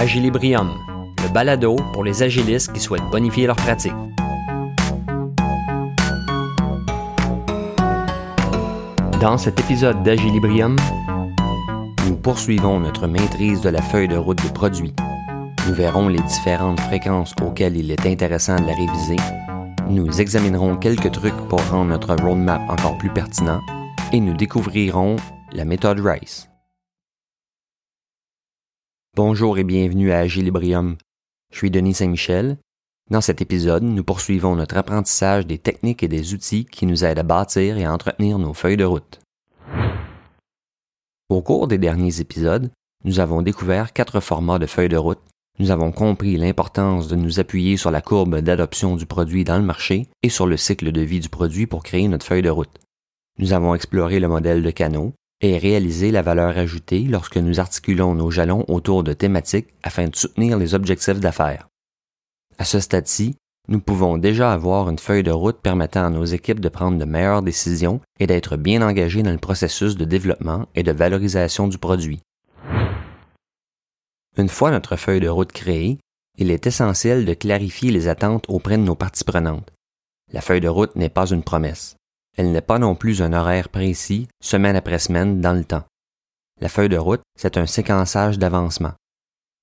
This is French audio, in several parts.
Agilibrium, le balado pour les agilistes qui souhaitent bonifier leur pratique. Dans cet épisode d'Agilibrium, nous poursuivons notre maîtrise de la feuille de route des produits. Nous verrons les différentes fréquences auxquelles il est intéressant de la réviser. Nous examinerons quelques trucs pour rendre notre roadmap encore plus pertinent et nous découvrirons la méthode RICE. Bonjour et bienvenue à Agilibrium. Je suis Denis Saint-Michel. Dans cet épisode, nous poursuivons notre apprentissage des techniques et des outils qui nous aident à bâtir et à entretenir nos feuilles de route. Au cours des derniers épisodes, nous avons découvert quatre formats de feuilles de route. Nous avons compris l'importance de nous appuyer sur la courbe d'adoption du produit dans le marché et sur le cycle de vie du produit pour créer notre feuille de route. Nous avons exploré le modèle de canot, et réaliser la valeur ajoutée lorsque nous articulons nos jalons autour de thématiques afin de soutenir les objectifs d'affaires. À ce stade-ci, nous pouvons déjà avoir une feuille de route permettant à nos équipes de prendre de meilleures décisions et d'être bien engagées dans le processus de développement et de valorisation du produit. Une fois notre feuille de route créée, il est essentiel de clarifier les attentes auprès de nos parties prenantes. La feuille de route n'est pas une promesse. Elle n'est pas non plus un horaire précis, semaine après semaine, dans le temps. La feuille de route, c'est un séquençage d'avancement.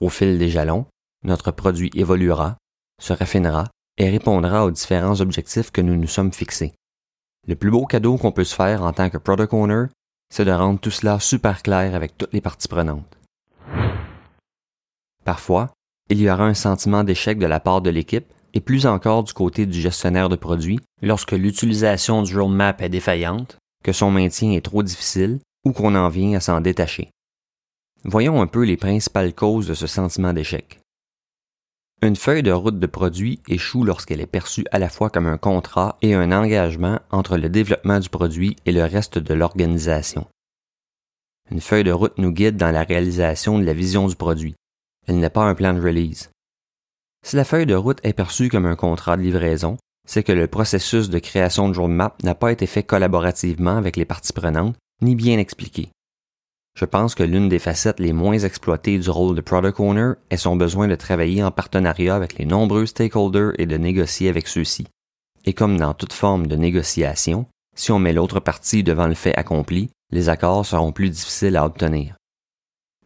Au fil des jalons, notre produit évoluera, se raffinera et répondra aux différents objectifs que nous nous sommes fixés. Le plus beau cadeau qu'on peut se faire en tant que product owner, c'est de rendre tout cela super clair avec toutes les parties prenantes. Parfois, il y aura un sentiment d'échec de la part de l'équipe et plus encore du côté du gestionnaire de produits lorsque l'utilisation du roadmap est défaillante, que son maintien est trop difficile ou qu'on en vient à s'en détacher. Voyons un peu les principales causes de ce sentiment d'échec. Une feuille de route de produit échoue lorsqu'elle est perçue à la fois comme un contrat et un engagement entre le développement du produit et le reste de l'organisation. Une feuille de route nous guide dans la réalisation de la vision du produit. Elle n'est pas un plan de release. Si la feuille de route est perçue comme un contrat de livraison, c'est que le processus de création de roadmap n'a pas été fait collaborativement avec les parties prenantes, ni bien expliqué. Je pense que l'une des facettes les moins exploitées du rôle de product owner est son besoin de travailler en partenariat avec les nombreux stakeholders et de négocier avec ceux-ci. Et comme dans toute forme de négociation, si on met l'autre partie devant le fait accompli, les accords seront plus difficiles à obtenir.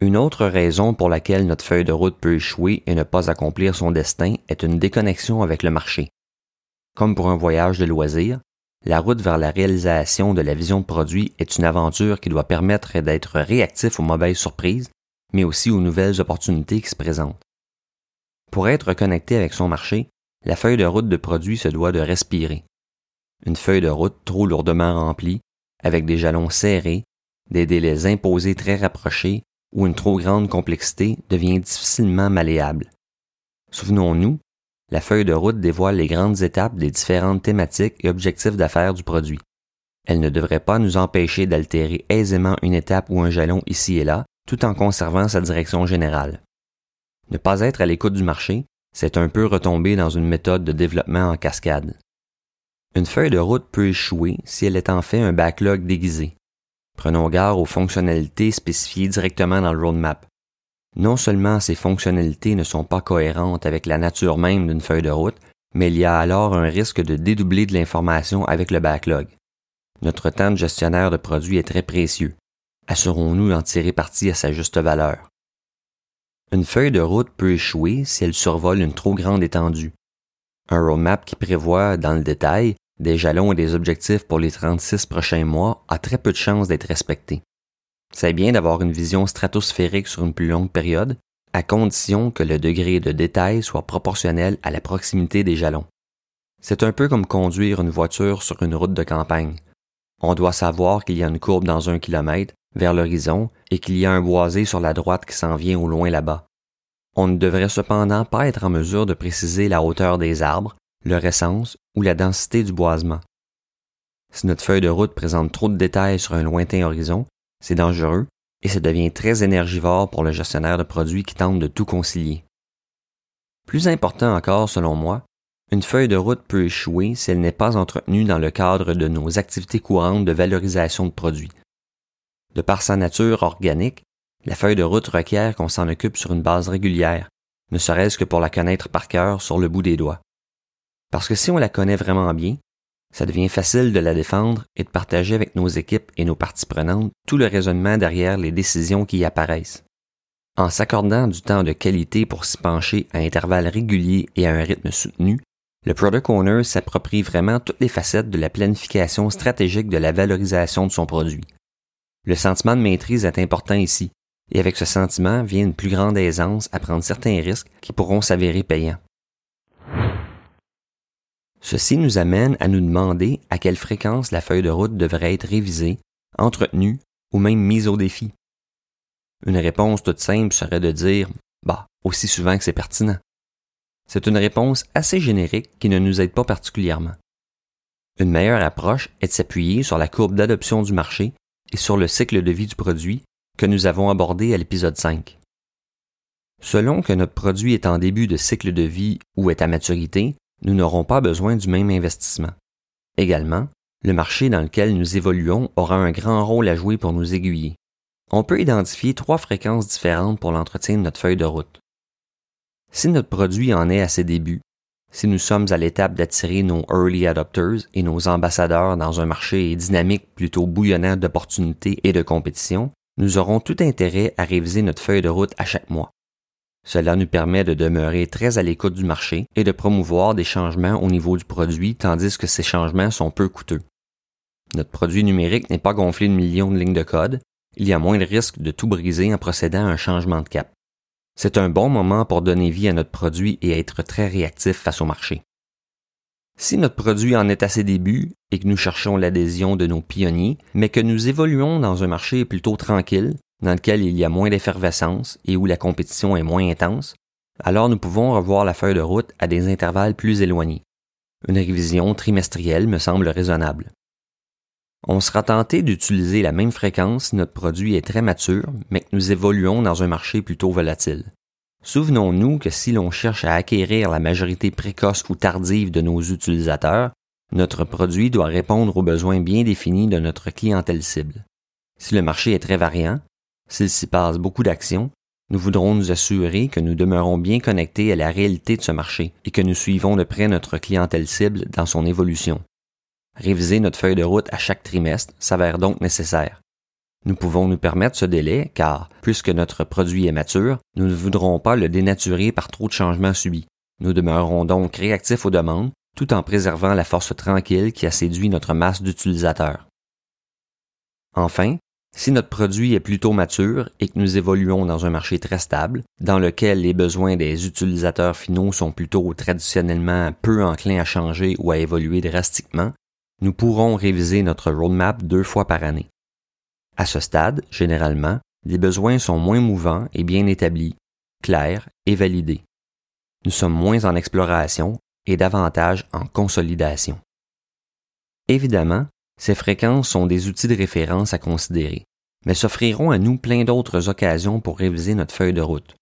Une autre raison pour laquelle notre feuille de route peut échouer et ne pas accomplir son destin est une déconnexion avec le marché. Comme pour un voyage de loisirs, la route vers la réalisation de la vision de produit est une aventure qui doit permettre d'être réactif aux mauvaises surprises, mais aussi aux nouvelles opportunités qui se présentent. Pour être connecté avec son marché, la feuille de route de produit se doit de respirer. Une feuille de route trop lourdement remplie, avec des jalons serrés, des délais imposés très rapprochés ou une trop grande complexité devient difficilement malléable. Souvenons-nous, la feuille de route dévoile les grandes étapes des différentes thématiques et objectifs d'affaires du produit. Elle ne devrait pas nous empêcher d'altérer aisément une étape ou un jalon ici et là, tout en conservant sa direction générale. Ne pas être à l'écoute du marché, c'est un peu retomber dans une méthode de développement en cascade. Une feuille de route peut échouer si elle est en fait un backlog déguisé. Prenons garde aux fonctionnalités spécifiées directement dans le roadmap. Non seulement ces fonctionnalités ne sont pas cohérentes avec la nature même d'une feuille de route, mais il y a alors un risque de dédoubler de l'information avec le backlog. Notre temps de gestionnaire de produits est très précieux. Assurons-nous d'en tirer parti à sa juste valeur. Une feuille de route peut échouer si elle survole une trop grande étendue. Un roadmap qui prévoit, dans le détail, des jalons et des objectifs pour les 36 prochains mois a très peu de chances d'être respecté. C'est bien d'avoir une vision stratosphérique sur une plus longue période, à condition que le degré de détail soit proportionnel à la proximité des jalons. C'est un peu comme conduire une voiture sur une route de campagne. On doit savoir qu'il y a une courbe dans un kilomètre vers l'horizon et qu'il y a un boisé sur la droite qui s'en vient au loin là-bas. On ne devrait cependant pas être en mesure de préciser la hauteur des arbres, leur essence ou la densité du boisement. Si notre feuille de route présente trop de détails sur un lointain horizon, c'est dangereux et ça devient très énergivore pour le gestionnaire de produits qui tente de tout concilier. Plus important encore, selon moi, une feuille de route peut échouer si elle n'est pas entretenue dans le cadre de nos activités courantes de valorisation de produits. De par sa nature organique, La feuille de route requiert qu'on s'en occupe sur une base régulière, ne serait-ce que pour la connaître par cœur sur le bout des doigts. Parce que si on la connaît vraiment bien, ça devient facile de la défendre et de partager avec nos équipes et nos parties prenantes tout le raisonnement derrière les décisions qui y apparaissent. En s'accordant du temps de qualité pour s'y pencher à intervalles réguliers et à un rythme soutenu, le Product Owner s'approprie vraiment toutes les facettes de la planification stratégique de la valorisation de son produit. Le sentiment de maîtrise est important ici, et avec ce sentiment vient une plus grande aisance à prendre certains risques qui pourront s'avérer payants. Ceci nous amène à nous demander à quelle fréquence la feuille de route devrait être révisée, entretenue ou même mise au défi. Une réponse toute simple serait de dire bah, aussi souvent que c'est pertinent. C'est une réponse assez générique qui ne nous aide pas particulièrement. Une meilleure approche est de s'appuyer sur la courbe d'adoption du marché et sur le cycle de vie du produit que nous avons abordé à l'épisode 5. Selon que notre produit est en début de cycle de vie ou est à maturité, nous n'aurons pas besoin du même investissement. Également, le marché dans lequel nous évoluons aura un grand rôle à jouer pour nous aiguiller. On peut identifier trois fréquences différentes pour l'entretien de notre feuille de route. Si notre produit en est à ses débuts, si nous sommes à l'étape d'attirer nos early adopters et nos ambassadeurs dans un marché dynamique plutôt bouillonnant d'opportunités et de compétition, nous aurons tout intérêt à réviser notre feuille de route à chaque mois. Cela nous permet de demeurer très à l'écoute du marché et de promouvoir des changements au niveau du produit tandis que ces changements sont peu coûteux. Notre produit numérique n'est pas gonflé de millions de lignes de code, il y a moins de risque de tout briser en procédant à un changement de cap. C'est un bon moment pour donner vie à notre produit et être très réactif face au marché. Si notre produit en est à ses débuts et que nous cherchons l'adhésion de nos pionniers, mais que nous évoluons dans un marché plutôt tranquille, dans lequel il y a moins d'effervescence et où la compétition est moins intense, alors nous pouvons revoir la feuille de route à des intervalles plus éloignés. Une révision trimestrielle me semble raisonnable. On sera tenté d'utiliser la même fréquence si notre produit est très mature, mais que nous évoluons dans un marché plutôt volatile. Souvenons-nous que si l'on cherche à acquérir la majorité précoce ou tardive de nos utilisateurs, notre produit doit répondre aux besoins bien définis de notre clientèle cible. Si le marché est très variant, s'il s'y passe beaucoup d'actions, nous voudrons nous assurer que nous demeurons bien connectés à la réalité de ce marché et que nous suivons de près notre clientèle cible dans son évolution. Réviser notre feuille de route à chaque trimestre s'avère donc nécessaire. Nous pouvons nous permettre ce délai car, puisque notre produit est mature, nous ne voudrons pas le dénaturer par trop de changements subis. Nous demeurerons donc réactifs aux demandes tout en préservant la force tranquille qui a séduit notre masse d'utilisateurs. Enfin, si notre produit est plutôt mature et que nous évoluons dans un marché très stable, dans lequel les besoins des utilisateurs finaux sont plutôt traditionnellement peu enclins à changer ou à évoluer drastiquement, nous pourrons réviser notre roadmap deux fois par année. À ce stade, généralement, les besoins sont moins mouvants et bien établis, clairs et validés. Nous sommes moins en exploration et davantage en consolidation. Évidemment, ces fréquences sont des outils de référence à considérer, mais s'offriront à nous plein d'autres occasions pour réviser notre feuille de route.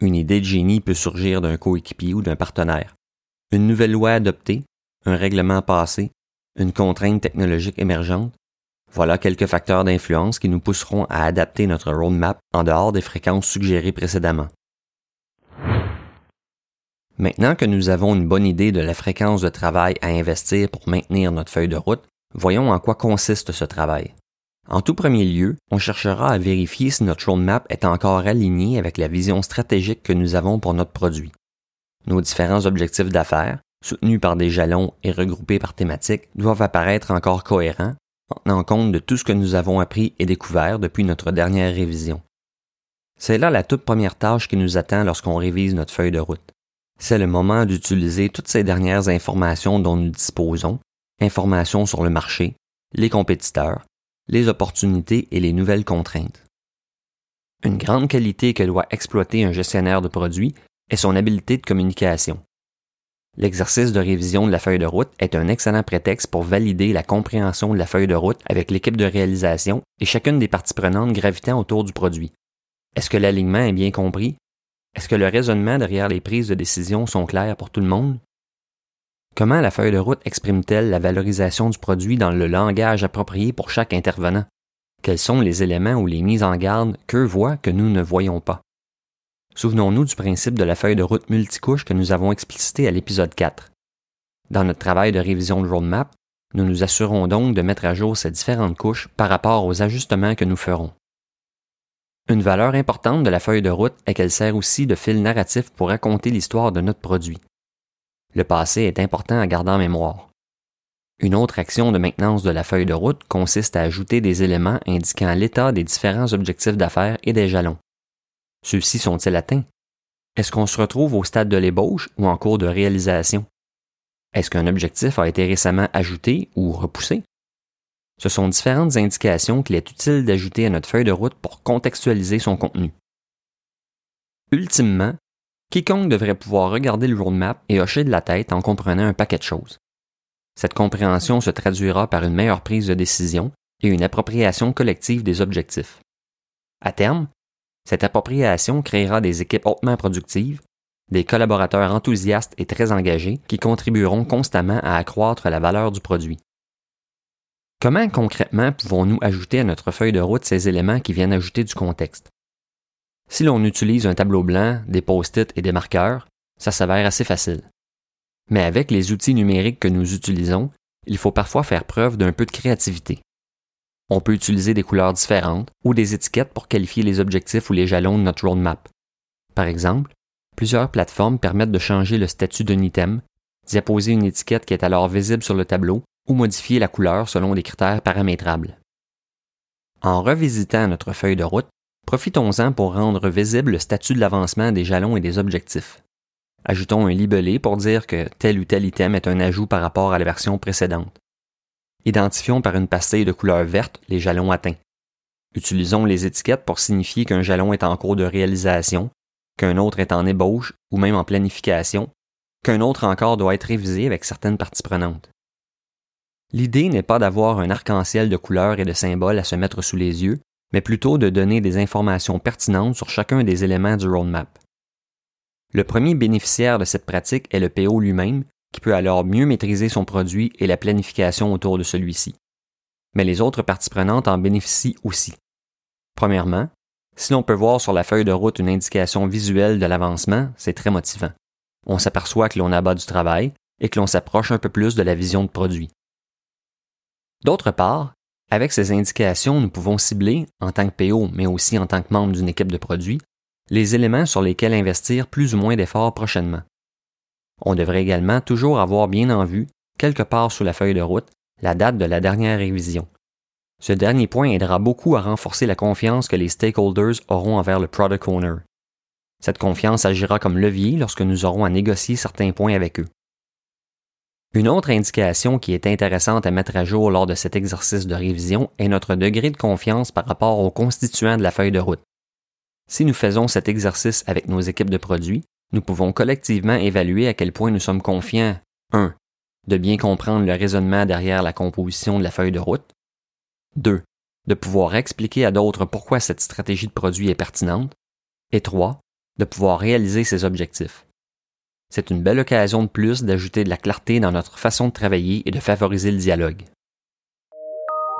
Une idée de génie peut surgir d'un coéquipier ou d'un partenaire. Une nouvelle loi adoptée, un règlement passé, une contrainte technologique émergente, voilà quelques facteurs d'influence qui nous pousseront à adapter notre roadmap en dehors des fréquences suggérées précédemment. Maintenant que nous avons une bonne idée de la fréquence de travail à investir pour maintenir notre feuille de route, Voyons en quoi consiste ce travail. En tout premier lieu, on cherchera à vérifier si notre roadmap est encore aligné avec la vision stratégique que nous avons pour notre produit. Nos différents objectifs d'affaires, soutenus par des jalons et regroupés par thématiques, doivent apparaître encore cohérents en tenant compte de tout ce que nous avons appris et découvert depuis notre dernière révision. C'est là la toute première tâche qui nous attend lorsqu'on révise notre feuille de route. C'est le moment d'utiliser toutes ces dernières informations dont nous disposons informations sur le marché, les compétiteurs, les opportunités et les nouvelles contraintes. Une grande qualité que doit exploiter un gestionnaire de produits est son habileté de communication. L'exercice de révision de la feuille de route est un excellent prétexte pour valider la compréhension de la feuille de route avec l'équipe de réalisation et chacune des parties prenantes gravitant autour du produit. Est-ce que l'alignement est bien compris? Est-ce que le raisonnement derrière les prises de décision sont clairs pour tout le monde? Comment la feuille de route exprime-t-elle la valorisation du produit dans le langage approprié pour chaque intervenant? Quels sont les éléments ou les mises en garde qu'eux voient que nous ne voyons pas? Souvenons-nous du principe de la feuille de route multicouche que nous avons explicité à l'épisode 4. Dans notre travail de révision de roadmap, nous nous assurons donc de mettre à jour ces différentes couches par rapport aux ajustements que nous ferons. Une valeur importante de la feuille de route est qu'elle sert aussi de fil narratif pour raconter l'histoire de notre produit. Le passé est important à garder en mémoire. Une autre action de maintenance de la feuille de route consiste à ajouter des éléments indiquant l'état des différents objectifs d'affaires et des jalons. Ceux-ci sont-ils atteints? Est-ce qu'on se retrouve au stade de l'ébauche ou en cours de réalisation? Est-ce qu'un objectif a été récemment ajouté ou repoussé? Ce sont différentes indications qu'il est utile d'ajouter à notre feuille de route pour contextualiser son contenu. Ultimement, quiconque devrait pouvoir regarder le roadmap et hocher de la tête en comprenant un paquet de choses. Cette compréhension se traduira par une meilleure prise de décision et une appropriation collective des objectifs. À terme, cette appropriation créera des équipes hautement productives, des collaborateurs enthousiastes et très engagés qui contribueront constamment à accroître la valeur du produit. Comment concrètement pouvons-nous ajouter à notre feuille de route ces éléments qui viennent ajouter du contexte? Si l'on utilise un tableau blanc, des post-it et des marqueurs, ça s'avère assez facile. Mais avec les outils numériques que nous utilisons, il faut parfois faire preuve d'un peu de créativité. On peut utiliser des couleurs différentes ou des étiquettes pour qualifier les objectifs ou les jalons de notre roadmap. Par exemple, plusieurs plateformes permettent de changer le statut d'un item, apposer une étiquette qui est alors visible sur le tableau ou modifier la couleur selon des critères paramétrables. En revisitant notre feuille de route, profitons-en pour rendre visible le statut de l'avancement des jalons et des objectifs. Ajoutons un libellé pour dire que tel ou tel item est un ajout par rapport à la version précédente. Identifions par une pastille de couleur verte les jalons atteints. Utilisons les étiquettes pour signifier qu'un jalon est en cours de réalisation, qu'un autre est en ébauche ou même en planification, qu'un autre encore doit être révisé avec certaines parties prenantes. L'idée n'est pas d'avoir un arc-en-ciel de couleurs et de symboles à se mettre sous les yeux, mais plutôt de donner des informations pertinentes sur chacun des éléments du roadmap. Le premier bénéficiaire de cette pratique est le PO lui-même, qui peut alors mieux maîtriser son produit et la planification autour de celui-ci. Mais les autres parties prenantes en bénéficient aussi. Premièrement, si l'on peut voir sur la feuille de route une indication visuelle de l'avancement, c'est très motivant. On s'aperçoit que l'on abat du travail et que l'on s'approche un peu plus de la vision de produit. D'autre part, avec ces indications, nous pouvons cibler, en tant que PO, mais aussi en tant que membre d'une équipe de produits, les éléments sur lesquels investir plus ou moins d'efforts prochainement. On devrait également toujours avoir bien en vue, quelque part sous la feuille de route, la date de la dernière révision. Ce dernier point aidera beaucoup à renforcer la confiance que les stakeholders auront envers le product owner. Cette confiance agira comme levier lorsque nous aurons à négocier certains points avec eux. Une autre indication qui est intéressante à mettre à jour lors de cet exercice de révision est notre degré de confiance par rapport aux constituants de la feuille de route. Si nous faisons cet exercice avec nos équipes de produits, nous pouvons collectivement évaluer à quel point nous sommes confiants 1. de bien comprendre le raisonnement derrière la composition de la feuille de route, 2. de pouvoir expliquer à d'autres pourquoi cette stratégie de produit est pertinente, et 3. de pouvoir réaliser ses objectifs. C'est une belle occasion de plus d'ajouter de la clarté dans notre façon de travailler et de favoriser le dialogue.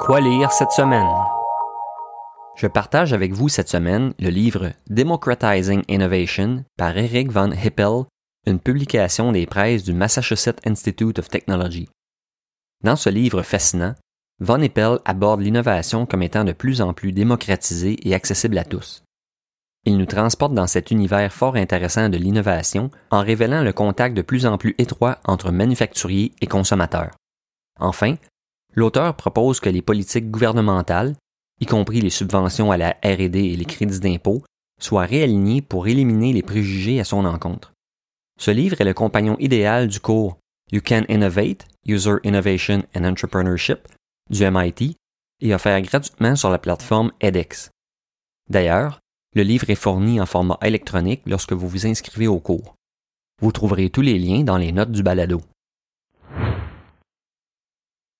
Quoi lire cette semaine? Je partage avec vous cette semaine le livre Democratizing Innovation par Eric Van Hippel, une publication des presses du Massachusetts Institute of Technology. Dans ce livre fascinant, Van Hippel aborde l'innovation comme étant de plus en plus démocratisée et accessible à tous. Il nous transporte dans cet univers fort intéressant de l'innovation en révélant le contact de plus en plus étroit entre manufacturiers et consommateurs. Enfin, l'auteur propose que les politiques gouvernementales, y compris les subventions à la RD et les crédits d'impôt, soient réalignées pour éliminer les préjugés à son encontre. Ce livre est le compagnon idéal du cours You Can Innovate, User Innovation and Entrepreneurship du MIT et offert gratuitement sur la plateforme edX. D'ailleurs, le livre est fourni en format électronique lorsque vous vous inscrivez au cours. Vous trouverez tous les liens dans les notes du balado.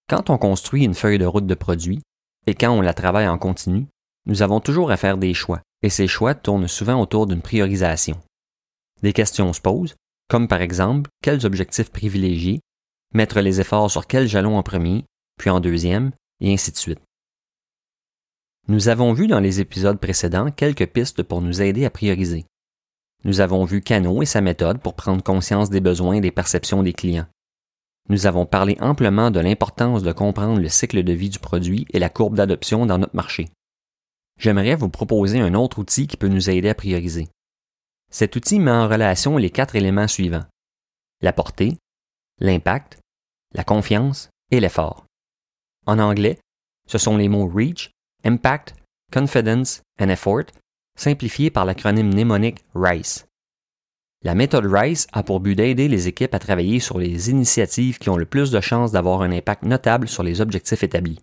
Quand on construit une feuille de route de produit, et quand on la travaille en continu, nous avons toujours à faire des choix, et ces choix tournent souvent autour d'une priorisation. Des questions se posent, comme par exemple quels objectifs privilégier, mettre les efforts sur quel jalon en premier, puis en deuxième, et ainsi de suite. Nous avons vu dans les épisodes précédents quelques pistes pour nous aider à prioriser. Nous avons vu Cano et sa méthode pour prendre conscience des besoins et des perceptions des clients. Nous avons parlé amplement de l'importance de comprendre le cycle de vie du produit et la courbe d'adoption dans notre marché. J'aimerais vous proposer un autre outil qui peut nous aider à prioriser. Cet outil met en relation les quatre éléments suivants. La portée, l'impact, la confiance et l'effort. En anglais, ce sont les mots reach, impact, confidence and effort, simplifiés par l'acronyme mnémonique RICE. La méthode RICE a pour but d'aider les équipes à travailler sur les initiatives qui ont le plus de chances d'avoir un impact notable sur les objectifs établis.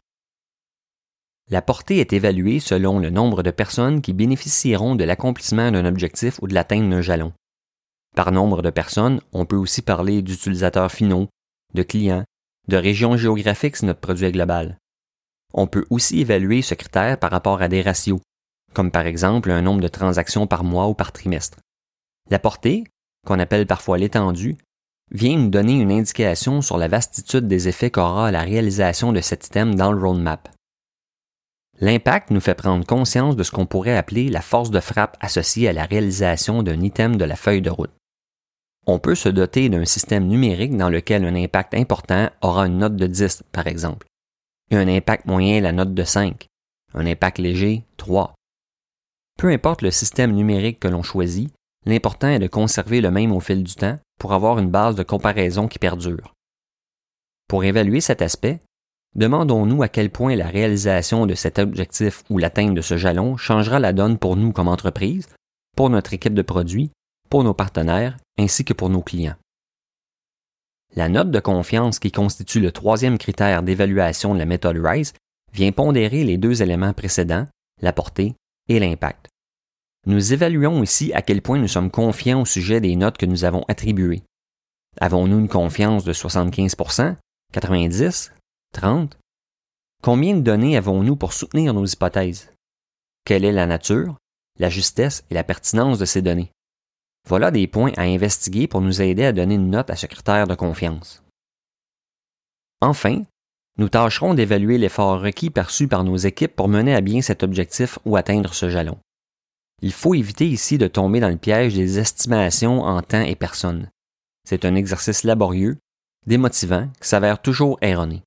La portée est évaluée selon le nombre de personnes qui bénéficieront de l'accomplissement d'un objectif ou de l'atteinte d'un jalon. Par nombre de personnes, on peut aussi parler d'utilisateurs finaux, de clients, de régions géographiques si notre produit est global. On peut aussi évaluer ce critère par rapport à des ratios, comme par exemple un nombre de transactions par mois ou par trimestre. La portée, qu'on appelle parfois l'étendue, vient nous donner une indication sur la vastitude des effets qu'aura la réalisation de cet item dans le roadmap. L'impact nous fait prendre conscience de ce qu'on pourrait appeler la force de frappe associée à la réalisation d'un item de la feuille de route. On peut se doter d'un système numérique dans lequel un impact important aura une note de 10, par exemple, un impact moyen la note de 5, un impact léger 3. Peu importe le système numérique que l'on choisit, l'important est de conserver le même au fil du temps pour avoir une base de comparaison qui perdure. Pour évaluer cet aspect, Demandons-nous à quel point la réalisation de cet objectif ou l'atteinte de ce jalon changera la donne pour nous comme entreprise, pour notre équipe de produits, pour nos partenaires ainsi que pour nos clients. La note de confiance qui constitue le troisième critère d'évaluation de la méthode RISE vient pondérer les deux éléments précédents, la portée et l'impact. Nous évaluons ici à quel point nous sommes confiants au sujet des notes que nous avons attribuées. Avons-nous une confiance de 75% 90% 30. Combien de données avons-nous pour soutenir nos hypothèses? Quelle est la nature, la justesse et la pertinence de ces données? Voilà des points à investiguer pour nous aider à donner une note à ce critère de confiance. Enfin, nous tâcherons d'évaluer l'effort requis perçu par nos équipes pour mener à bien cet objectif ou atteindre ce jalon. Il faut éviter ici de tomber dans le piège des estimations en temps et personne. C'est un exercice laborieux, démotivant, qui s'avère toujours erroné.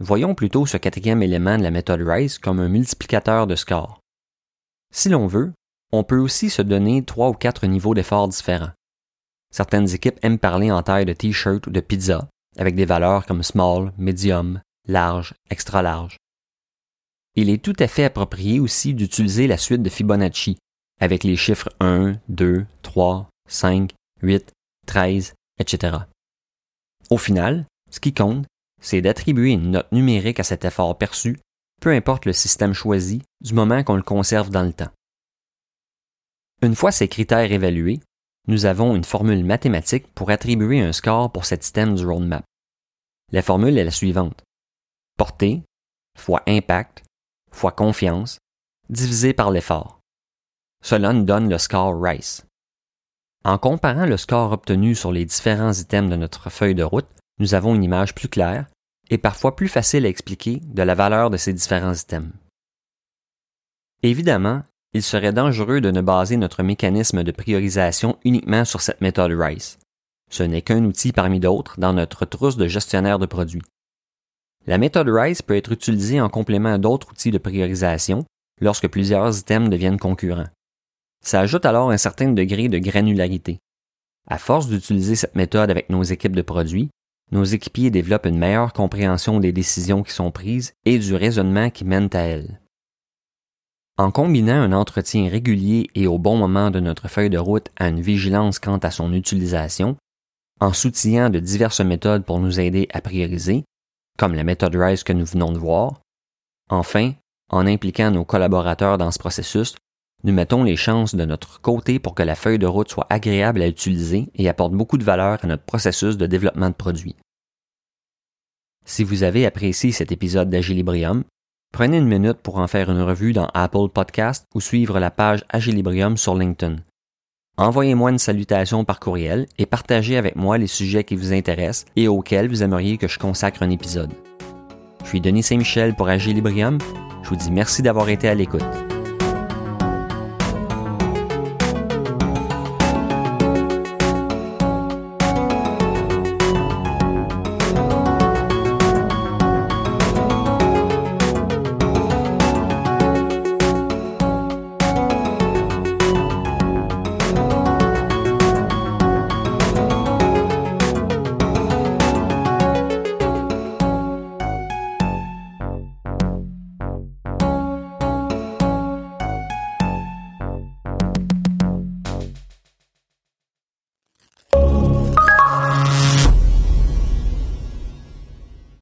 Voyons plutôt ce quatrième élément de la méthode RISE comme un multiplicateur de score. Si l'on veut, on peut aussi se donner trois ou quatre niveaux d'effort différents. Certaines équipes aiment parler en taille de t-shirt ou de pizza, avec des valeurs comme small, medium, large, extra large. Il est tout à fait approprié aussi d'utiliser la suite de Fibonacci, avec les chiffres 1, 2, 3, 5, 8, 13, etc. Au final, ce qui compte, c'est d'attribuer une note numérique à cet effort perçu, peu importe le système choisi, du moment qu'on le conserve dans le temps. Une fois ces critères évalués, nous avons une formule mathématique pour attribuer un score pour cet item du roadmap. La formule est la suivante. Portée fois impact fois confiance divisé par l'effort. Cela nous donne le score RICE. En comparant le score obtenu sur les différents items de notre feuille de route, nous avons une image plus claire et parfois plus facile à expliquer de la valeur de ces différents items. Évidemment, il serait dangereux de ne baser notre mécanisme de priorisation uniquement sur cette méthode RICE. Ce n'est qu'un outil parmi d'autres dans notre trousse de gestionnaire de produits. La méthode RICE peut être utilisée en complément d'autres outils de priorisation lorsque plusieurs items deviennent concurrents. Ça ajoute alors un certain degré de granularité. À force d'utiliser cette méthode avec nos équipes de produits, nos équipiers développent une meilleure compréhension des décisions qui sont prises et du raisonnement qui mène à elles. En combinant un entretien régulier et au bon moment de notre feuille de route à une vigilance quant à son utilisation, en soutillant de diverses méthodes pour nous aider à prioriser, comme la méthode RISE que nous venons de voir, enfin, en impliquant nos collaborateurs dans ce processus, nous mettons les chances de notre côté pour que la feuille de route soit agréable à utiliser et apporte beaucoup de valeur à notre processus de développement de produits. Si vous avez apprécié cet épisode d'Agilibrium, prenez une minute pour en faire une revue dans Apple Podcast ou suivre la page Agilibrium sur LinkedIn. Envoyez-moi une salutation par courriel et partagez avec moi les sujets qui vous intéressent et auxquels vous aimeriez que je consacre un épisode. Je suis Denis Saint-Michel pour Agilibrium Je vous dis merci d'avoir été à l'écoute.